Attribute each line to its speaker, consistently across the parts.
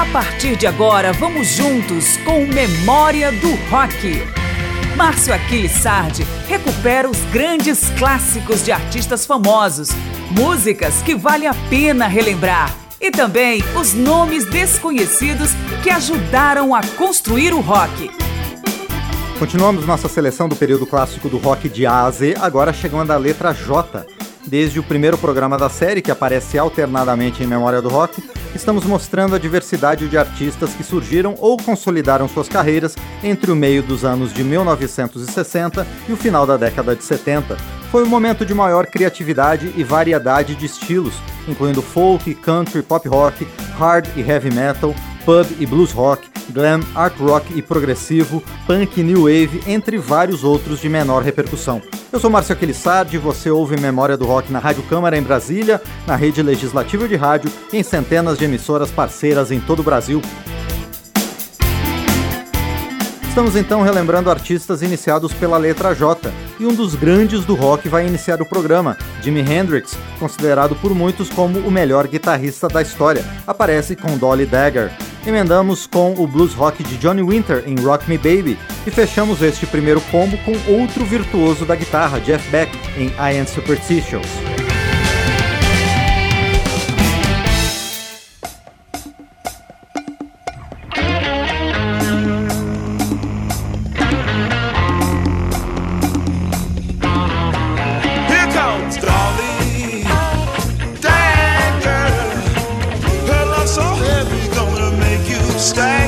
Speaker 1: A partir de agora, vamos juntos com Memória do Rock. Márcio Aquiles Sardi recupera os grandes clássicos de artistas famosos, músicas que vale a pena relembrar e também os nomes desconhecidos que ajudaram a construir o rock.
Speaker 2: Continuamos nossa seleção do período clássico do rock de A a Z, agora chegando à letra J. Desde o primeiro programa da série, que aparece alternadamente em Memória do Rock, estamos mostrando a diversidade de artistas que surgiram ou consolidaram suas carreiras entre o meio dos anos de 1960 e o final da década de 70. Foi um momento de maior criatividade e variedade de estilos, incluindo folk, country, pop rock, hard e heavy metal, pub e blues rock, glam, art rock e progressivo, punk e new wave, entre vários outros de menor repercussão. Eu sou Márcio Aquilissardi, você ouve Memória do Rock na Rádio Câmara em Brasília, na rede legislativa de rádio e em centenas de emissoras parceiras em todo o Brasil. Estamos então relembrando artistas iniciados pela letra J, e um dos grandes do rock vai iniciar o programa. Jimi Hendrix, considerado por muitos como o melhor guitarrista da história, aparece com Dolly Dagger. Emendamos com o blues rock de Johnny Winter em Rock Me Baby e fechamos este primeiro combo com outro virtuoso da guitarra, Jeff Beck, em I Am Superstitious.
Speaker 3: stay.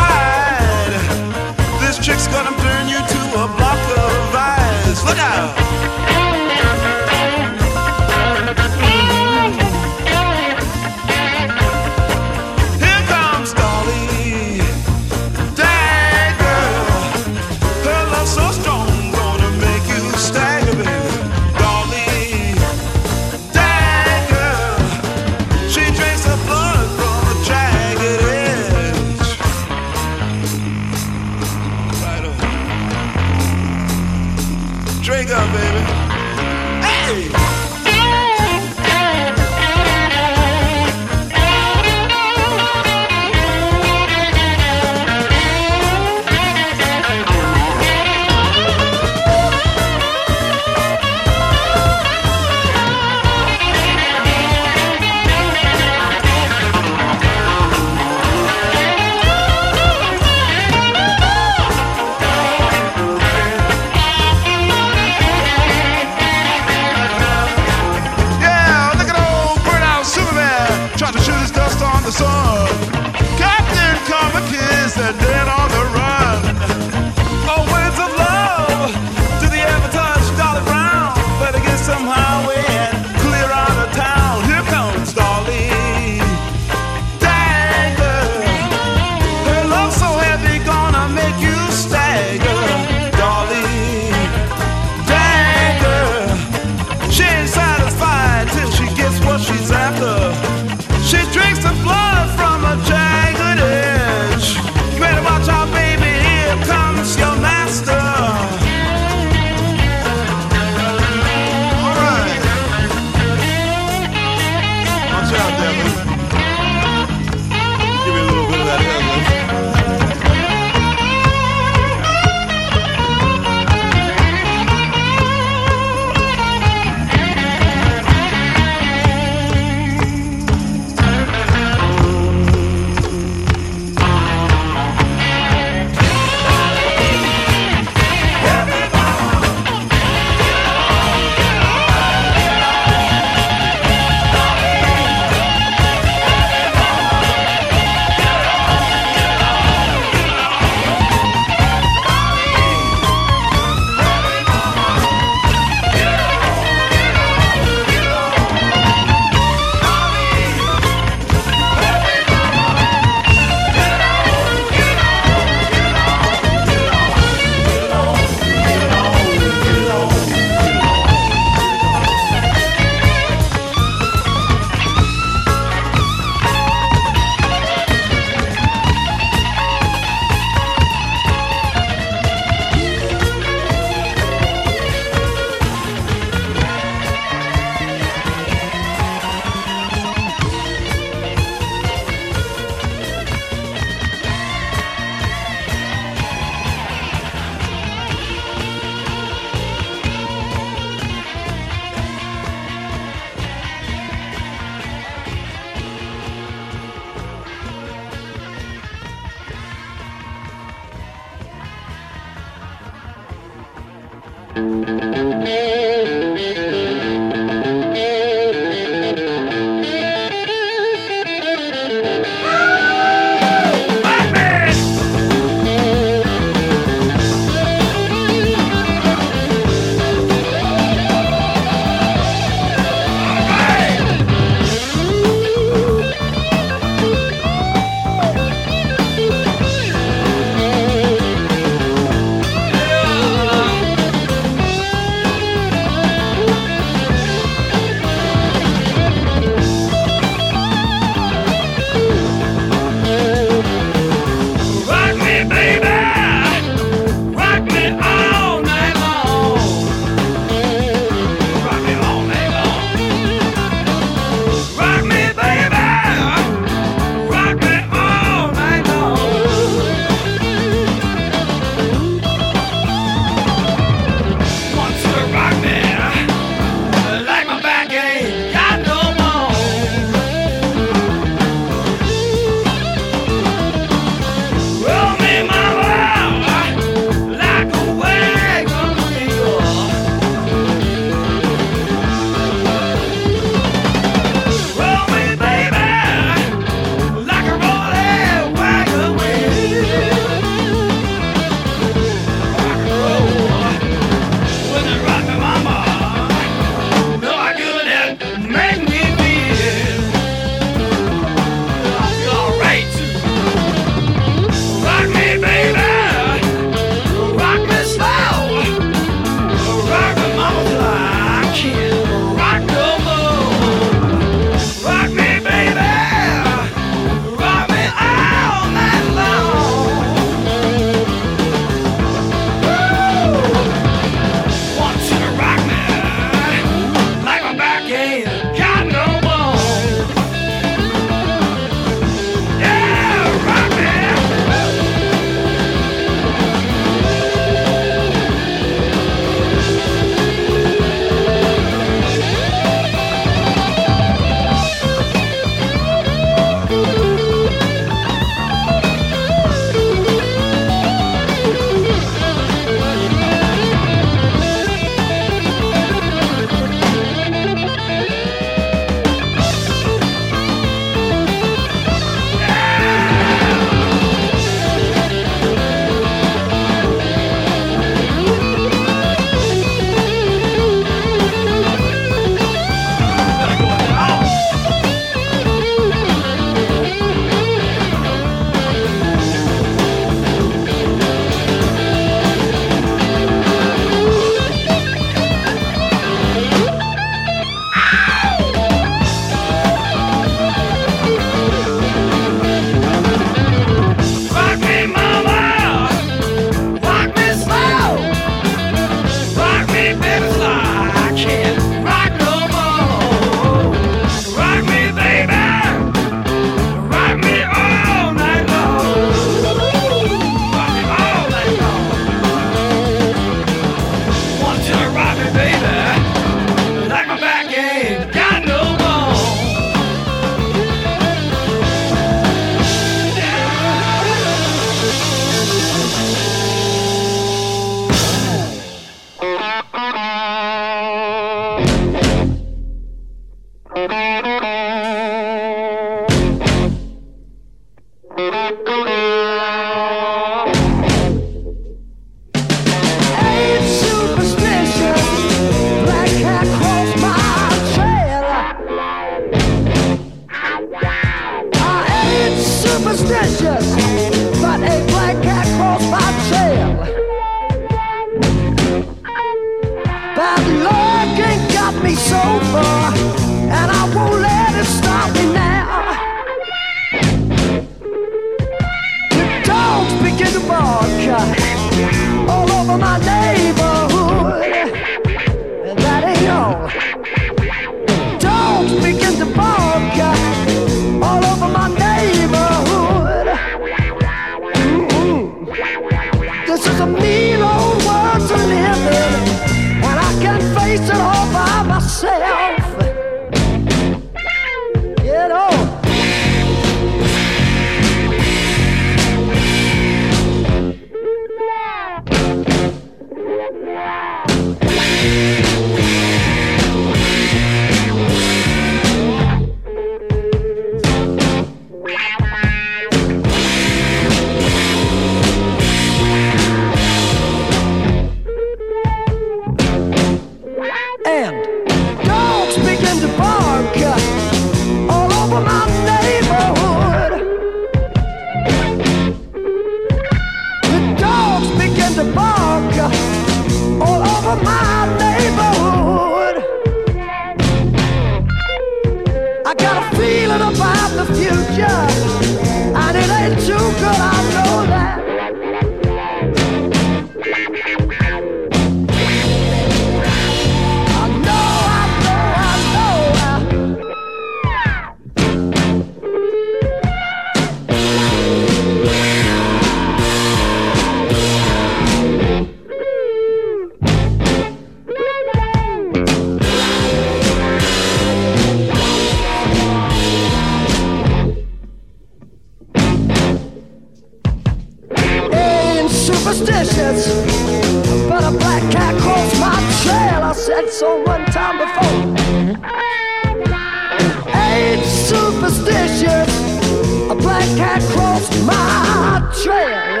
Speaker 3: Crossed my trail.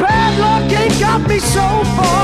Speaker 3: Bad luck ain't got me so far,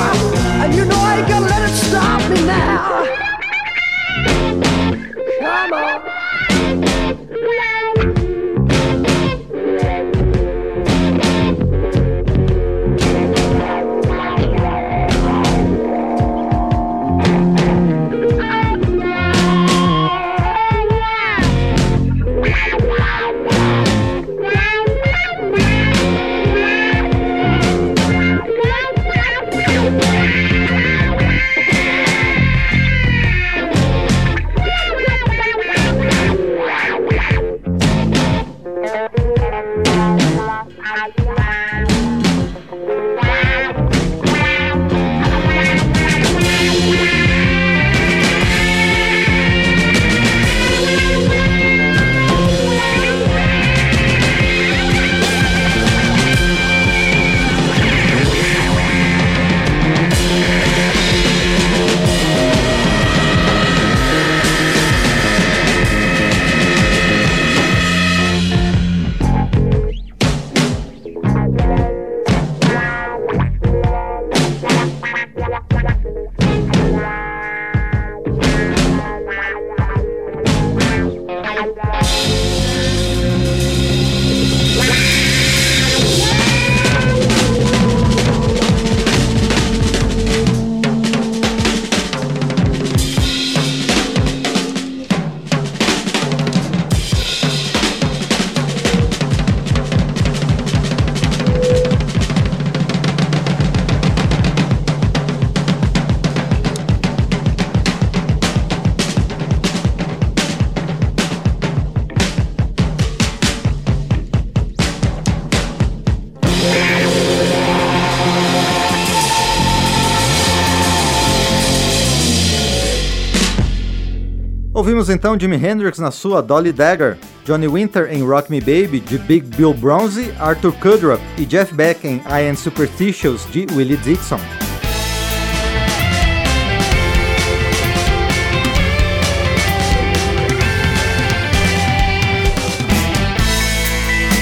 Speaker 2: Ouvimos então Jimi Hendrix na sua Dolly Dagger, Johnny Winter em Rock Me Baby de Big Bill Bronze, Arthur Kudrup e Jeff Beck em I Am Superstitious de Willie Dixon.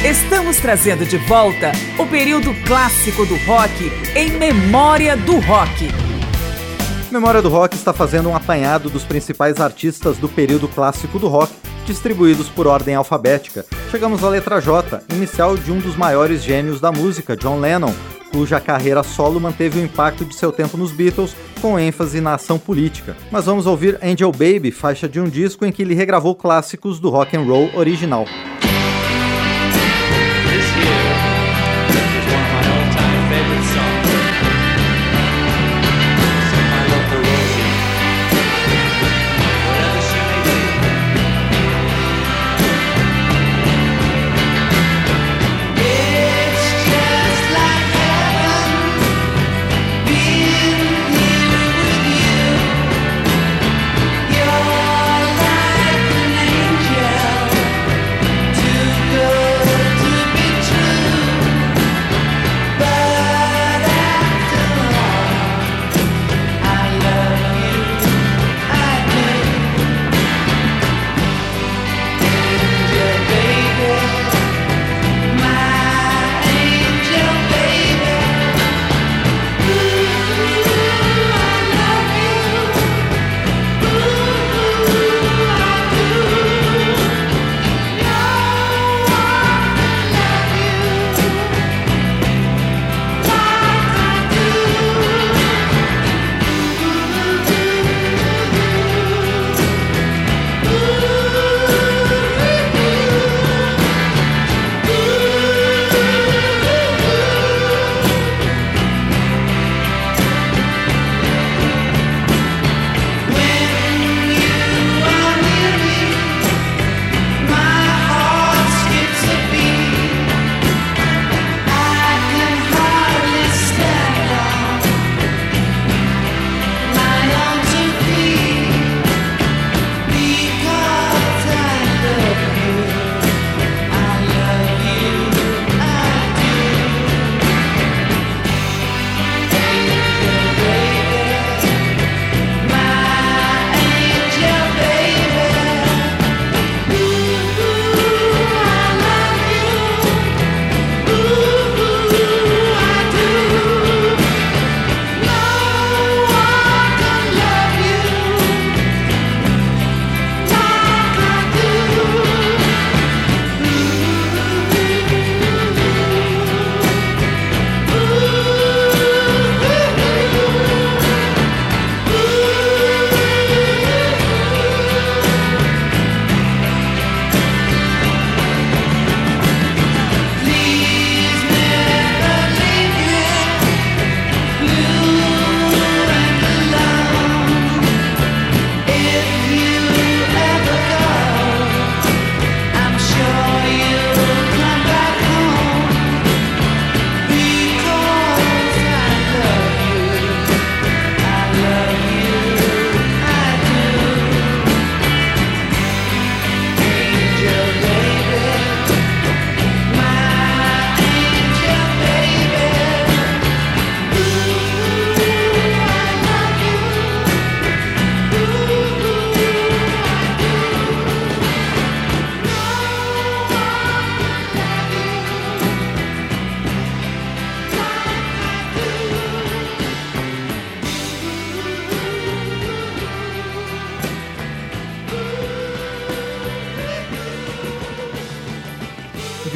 Speaker 1: Estamos trazendo de volta o período clássico do rock em memória do rock.
Speaker 2: Memória do Rock está fazendo um apanhado dos principais artistas do período clássico do rock, distribuídos por ordem alfabética. Chegamos à letra J, inicial de um dos maiores gênios da música, John Lennon, cuja carreira solo manteve o impacto de seu tempo nos Beatles, com ênfase na ação política. Mas vamos ouvir Angel Baby, faixa de um disco em que ele regravou clássicos do rock and roll original.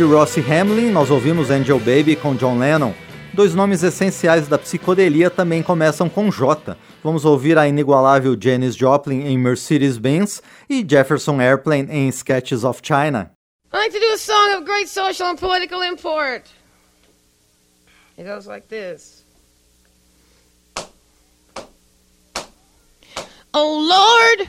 Speaker 2: Rossi Hamlin, nós ouvimos Angel Baby com John Lennon. Dois nomes essenciais da psicodelia também começam com J. Vamos ouvir a inigualável Janis Joplin em Mercedes-Benz e Jefferson Airplane em Sketches of China.
Speaker 4: I like to do a song of great social and political import. It goes like this. Oh Lord,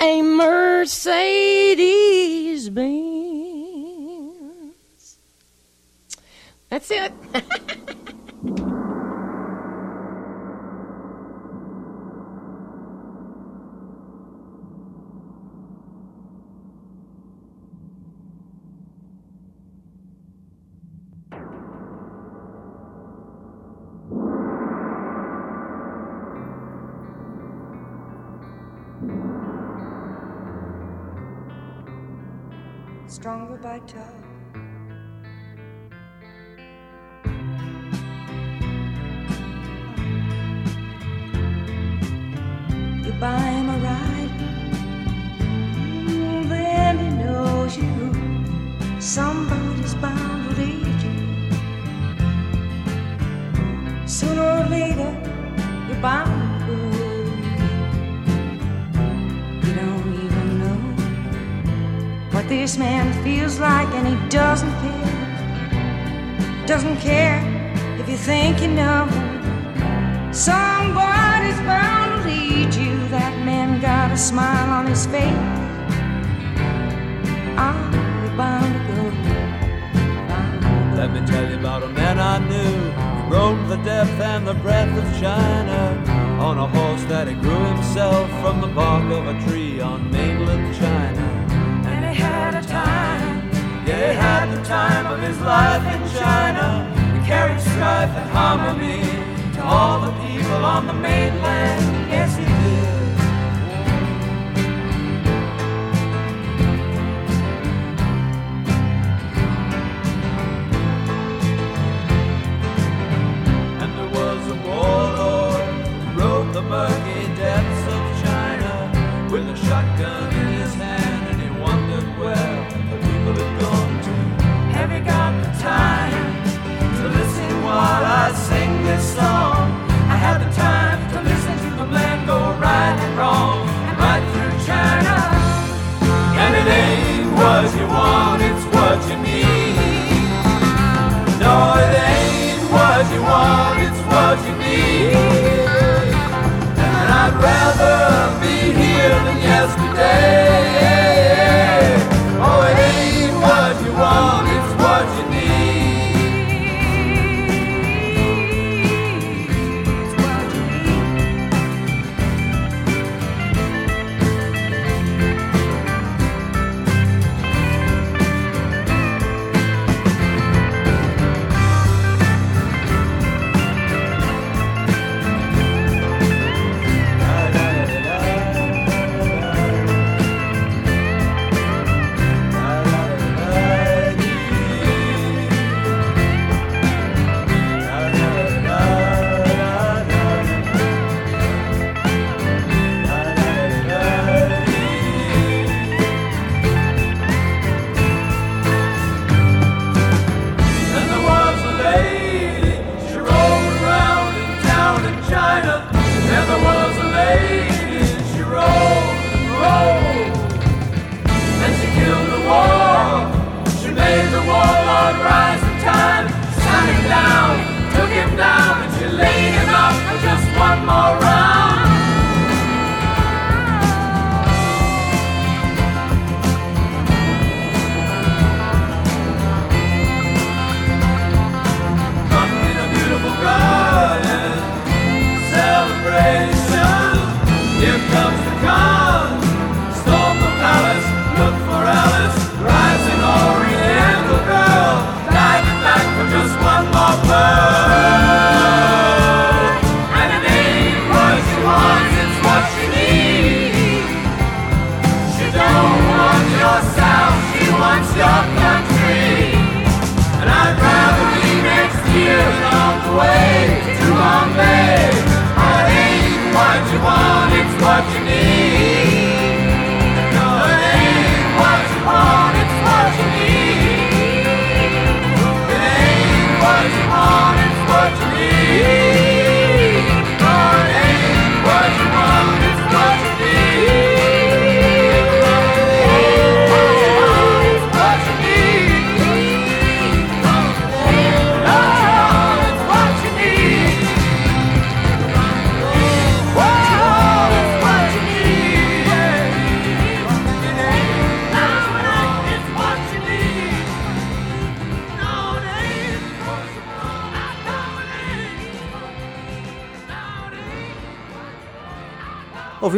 Speaker 4: a Mercedes Benz? That's it.
Speaker 5: stronger by time. You buy him a ride, mm, then he knows you. Somebody's bound to lead you. Sooner or later, you're bound this man feels like, and he doesn't care. Doesn't care if you think you know. Somebody's bound to lead you. That man got a smile on his face. Are you bound.
Speaker 6: Let me tell you about a man I knew rode the depth and the breadth of China on a horse that he grew himself from the bark of a tree on mainland China. Yeah, he had the time of his life in China. He carried strife and harmony to all the people on the mainland.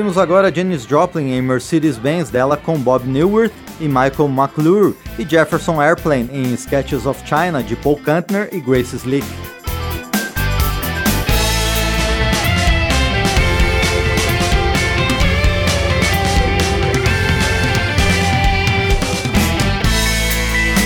Speaker 7: Ouvimos agora Janis Joplin em Mercedes-Benz dela com Bob Newirth e Michael McClure e Jefferson Airplane em Sketches of China de Paul Kantner e Grace Slick.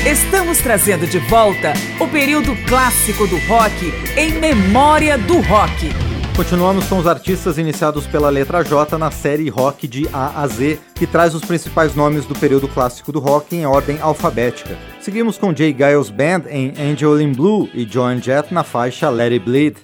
Speaker 1: Estamos trazendo de volta o período clássico do rock em memória do rock.
Speaker 7: Continuamos com os artistas iniciados pela letra J na série Rock de A a Z, que traz os principais nomes do período clássico do rock em ordem alfabética. Seguimos com Jay Giles Band em Angel in Blue e Joan Jett na faixa Let It Bleed.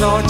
Speaker 8: Lord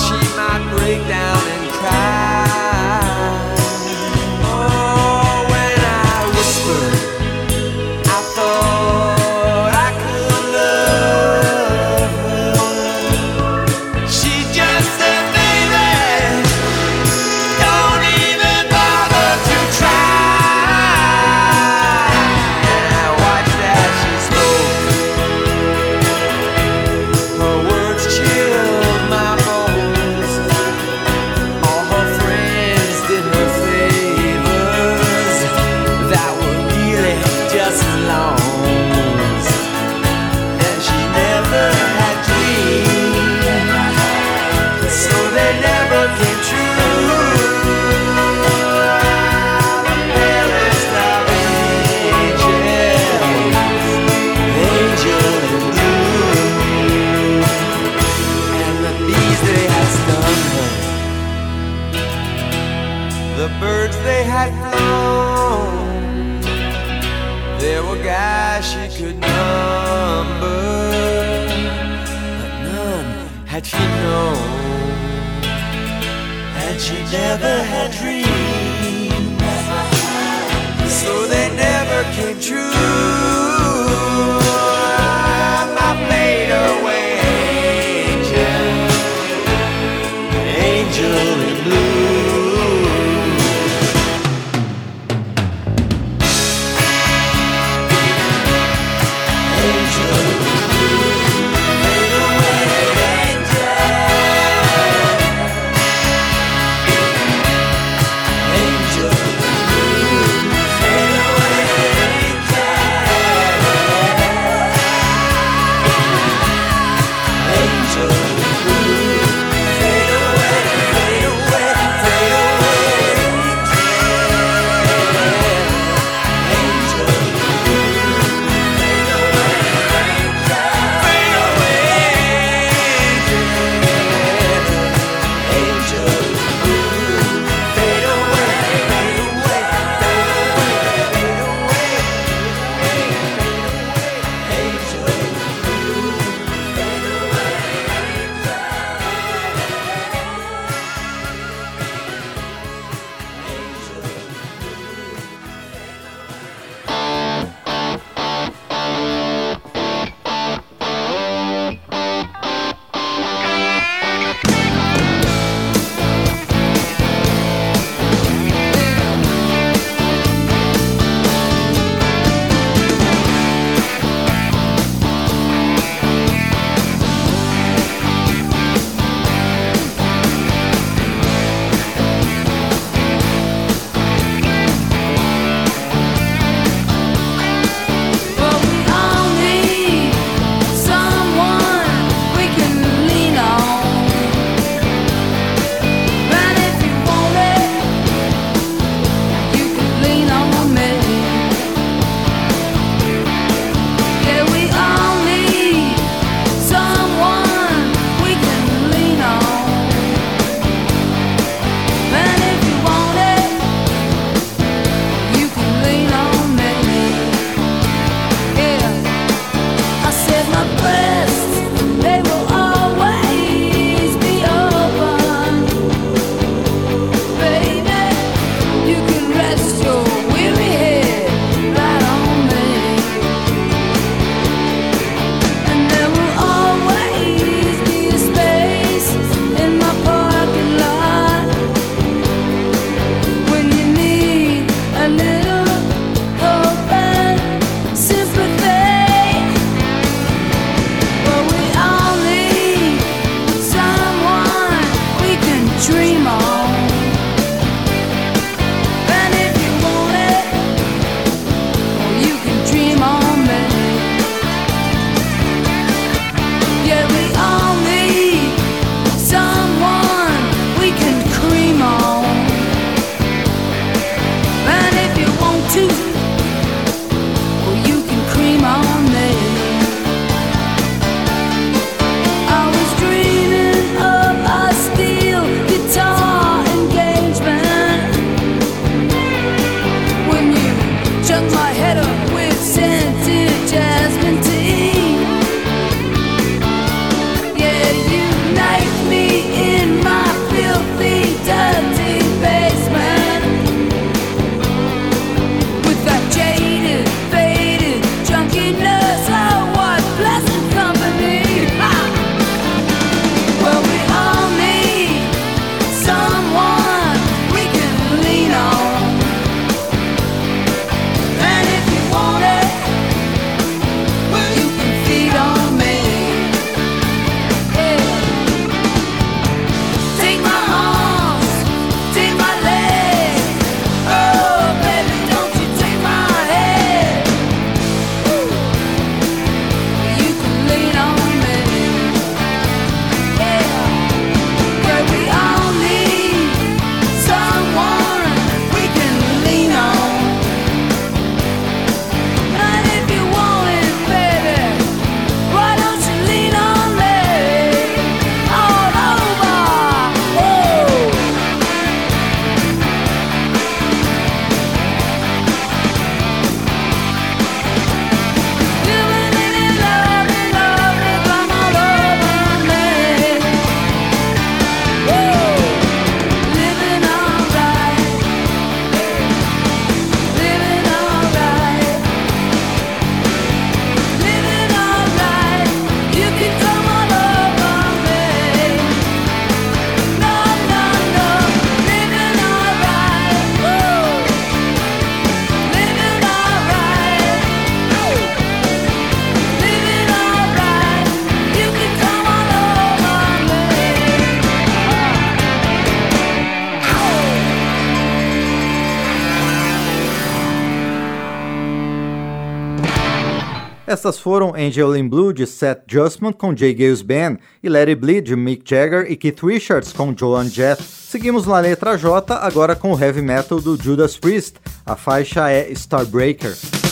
Speaker 8: Essas foram Angel in Blue de Seth Justman com Jay Gales Band e Let It Bleed de Mick Jagger e Keith Richards com Joan Jett. Seguimos na letra J, agora com o heavy metal do Judas Priest. A faixa é Starbreaker.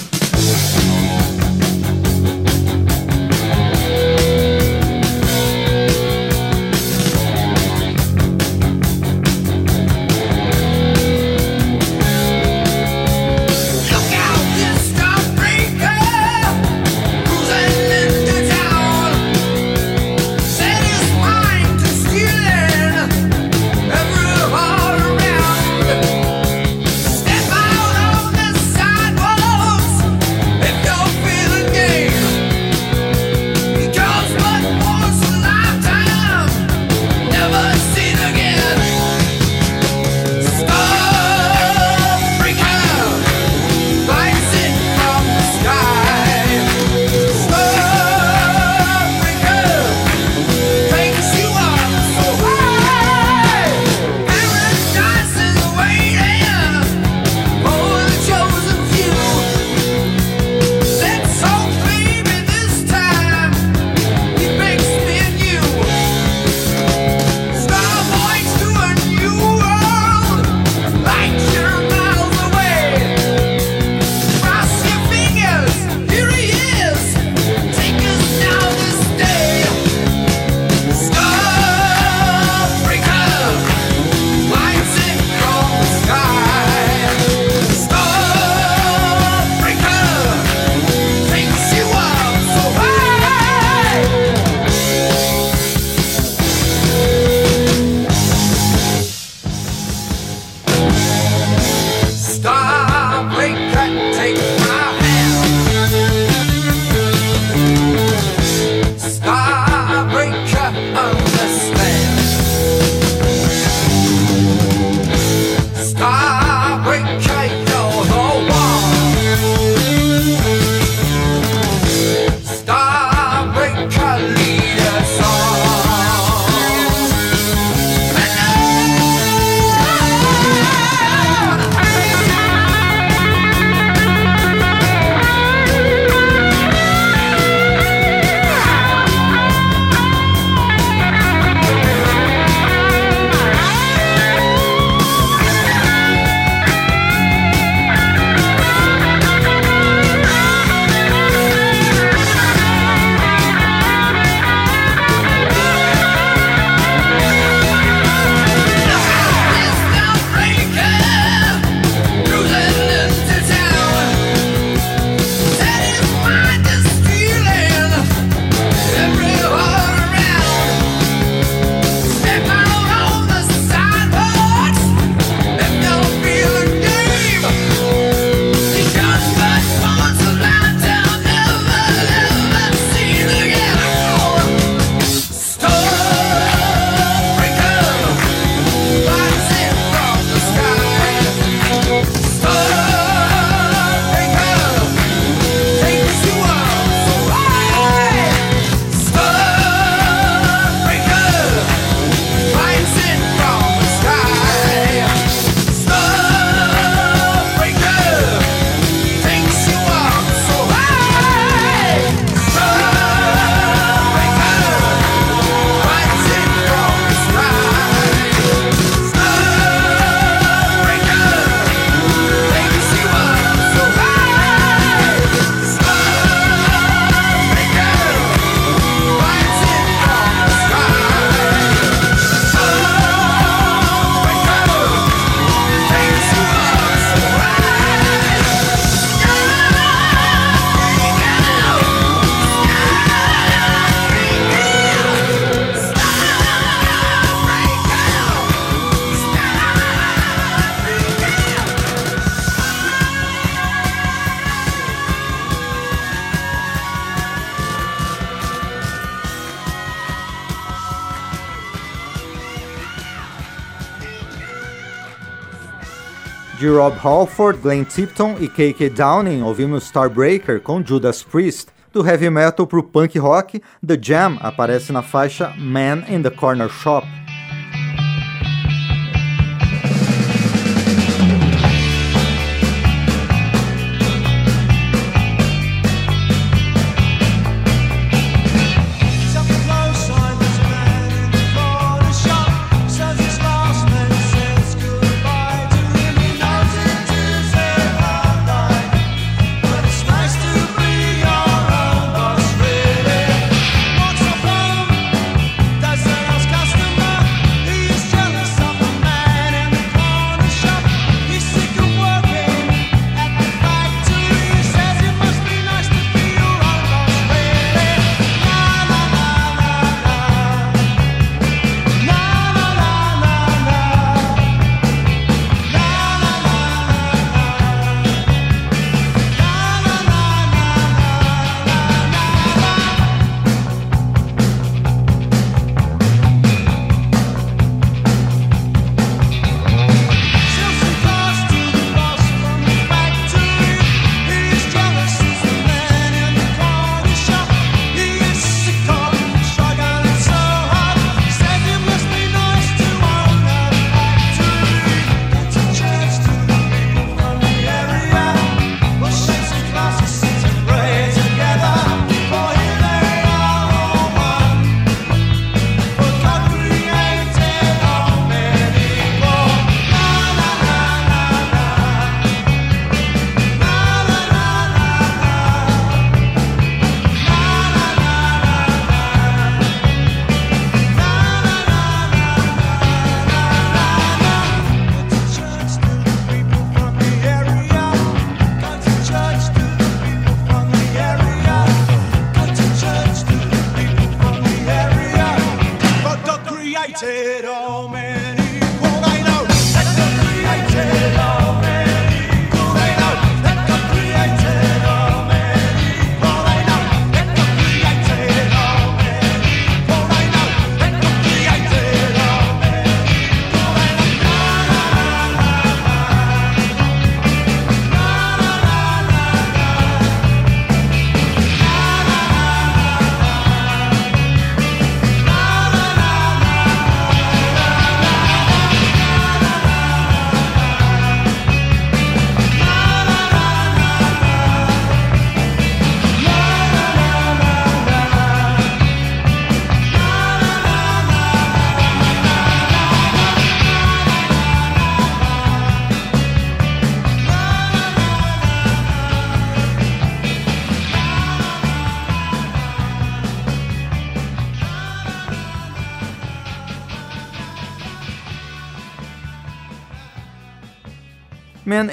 Speaker 8: Rob Halford, Glenn Tipton e KK Downing, ouvimos Starbreaker com Judas Priest. Do heavy metal para o punk rock, The Jam aparece na faixa Man in the Corner Shop.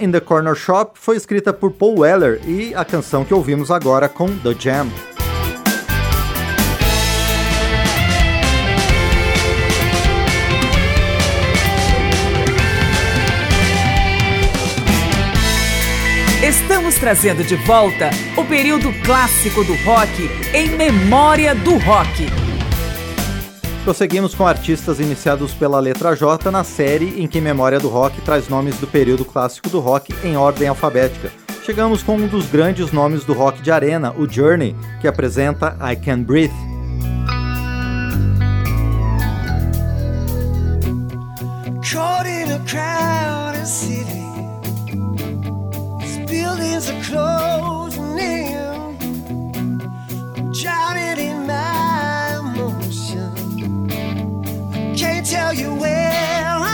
Speaker 2: In the Corner Shop foi escrita por Paul Weller e a canção que ouvimos agora com The Jam.
Speaker 1: Estamos trazendo de volta o período clássico do rock em memória do rock.
Speaker 2: Prosseguimos com artistas iniciados pela letra J na série em que Memória do Rock traz nomes do período clássico do rock em ordem alfabética. Chegamos com um dos grandes nomes do rock de arena, o Journey, que apresenta I Can Breathe.
Speaker 3: Caught in a crowded city, these buildings are closing in. I'm drowning in my can't tell you where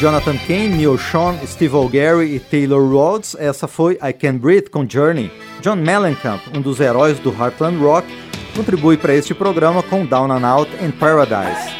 Speaker 2: Jonathan Kane, Neil Sean, Steve O'Gary e Taylor Rhodes, essa foi I Can Breathe com Journey. John Mellencamp, um dos heróis do Heartland Rock, contribui para este programa com Down and Out in Paradise.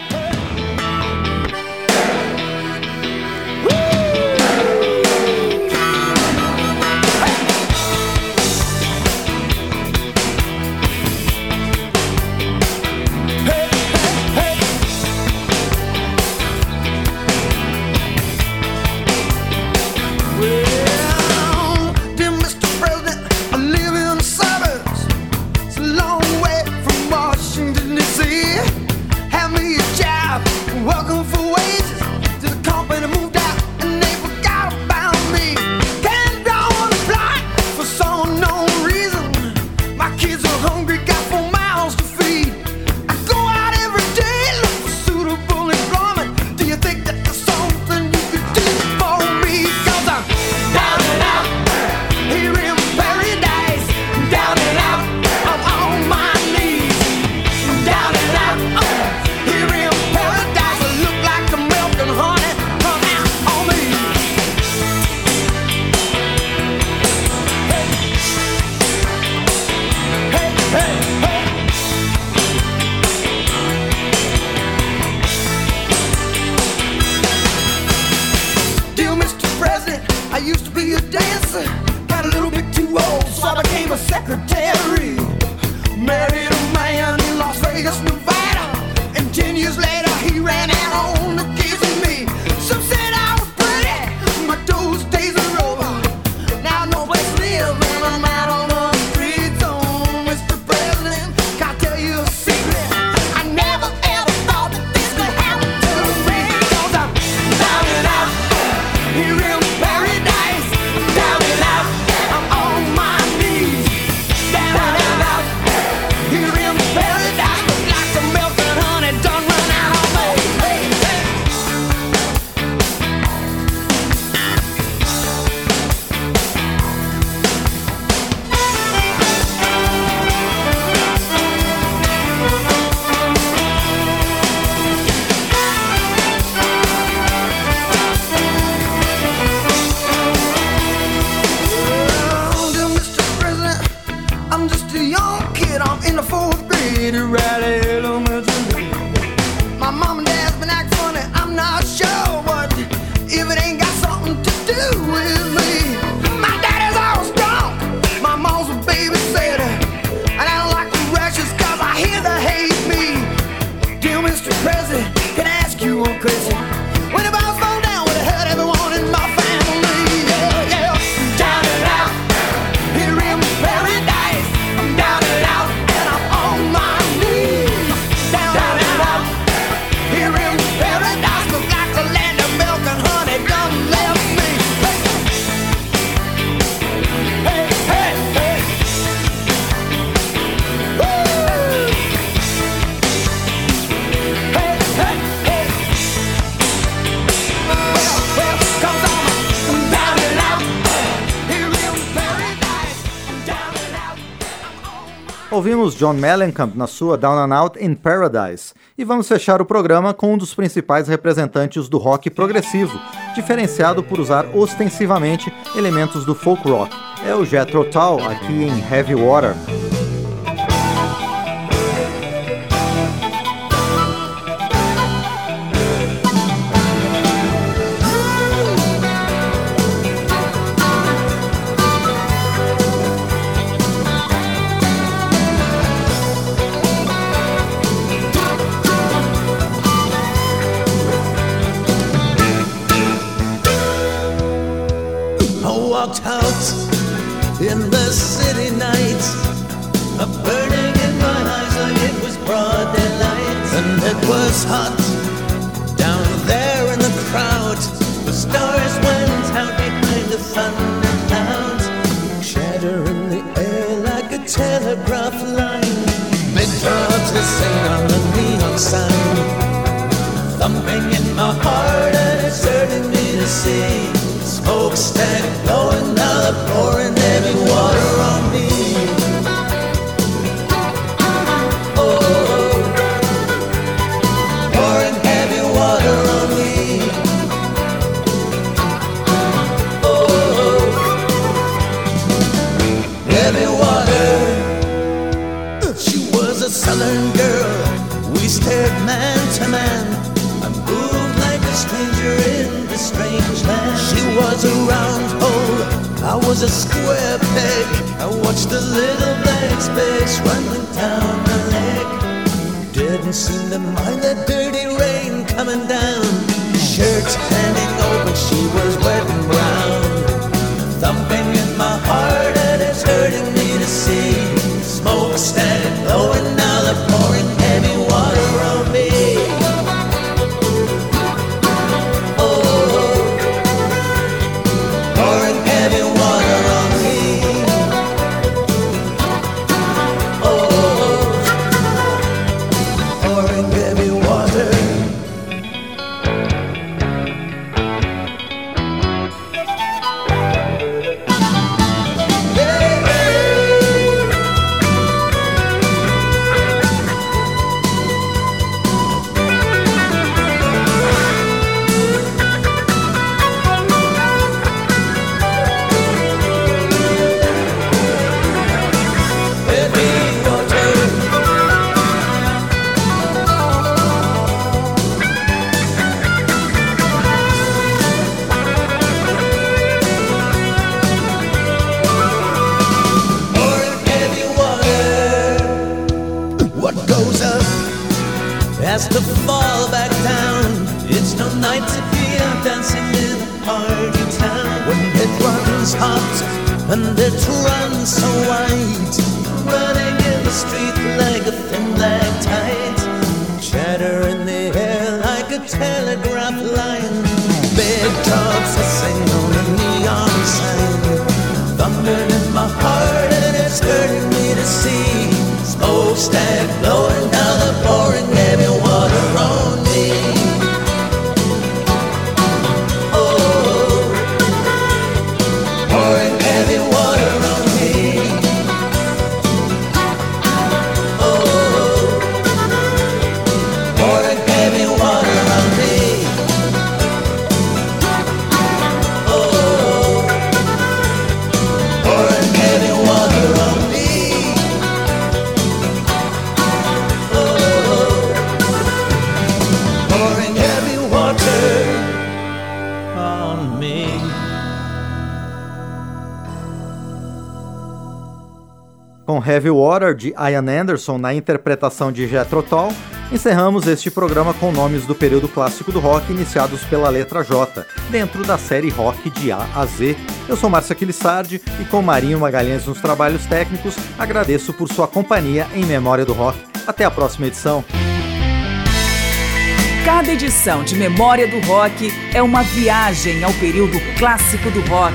Speaker 3: I became a secretary. Married
Speaker 2: ouvimos John Mellencamp na sua Down and Out in Paradise e vamos fechar o programa com um dos principais representantes do rock progressivo, diferenciado por usar ostensivamente elementos do folk rock. É o Jethro Tull aqui em Heavy Water.
Speaker 7: was hot down there in the crowd. The stars went out behind the thunder clouds, shatter the air like a telegraph line. Big clouds sing on the neon sign, thumping in my heart and it's hurting me to see. Smokestack blowing out, pouring heavy water on me. southern girl. We stared man to man I moved like a stranger in the strange land. She was a round hole, I was a square peg. I watched the little black space running down my leg. Didn't seem to mind the dirty rain coming down. Shirt hanging open, she was wet and brown. Thumping in my heart, and it's hurting me to see. Smoke standing. Chatter in the air like a telegraph line. Big dogs hissing on a neon sign. Thunder in my heart and it's hurting me to see. Smokestack blowing down the pouring
Speaker 2: Heavy Water de Ian Anderson na interpretação de Jethro Tull, encerramos este programa com nomes do período clássico do rock iniciados pela letra J, dentro da série Rock de A a Z. Eu sou Márcio Aquilissardi e com Marinho Magalhães nos trabalhos técnicos, agradeço por sua companhia em Memória do Rock. Até a próxima edição.
Speaker 1: Cada edição de Memória do Rock é uma viagem ao período clássico do rock,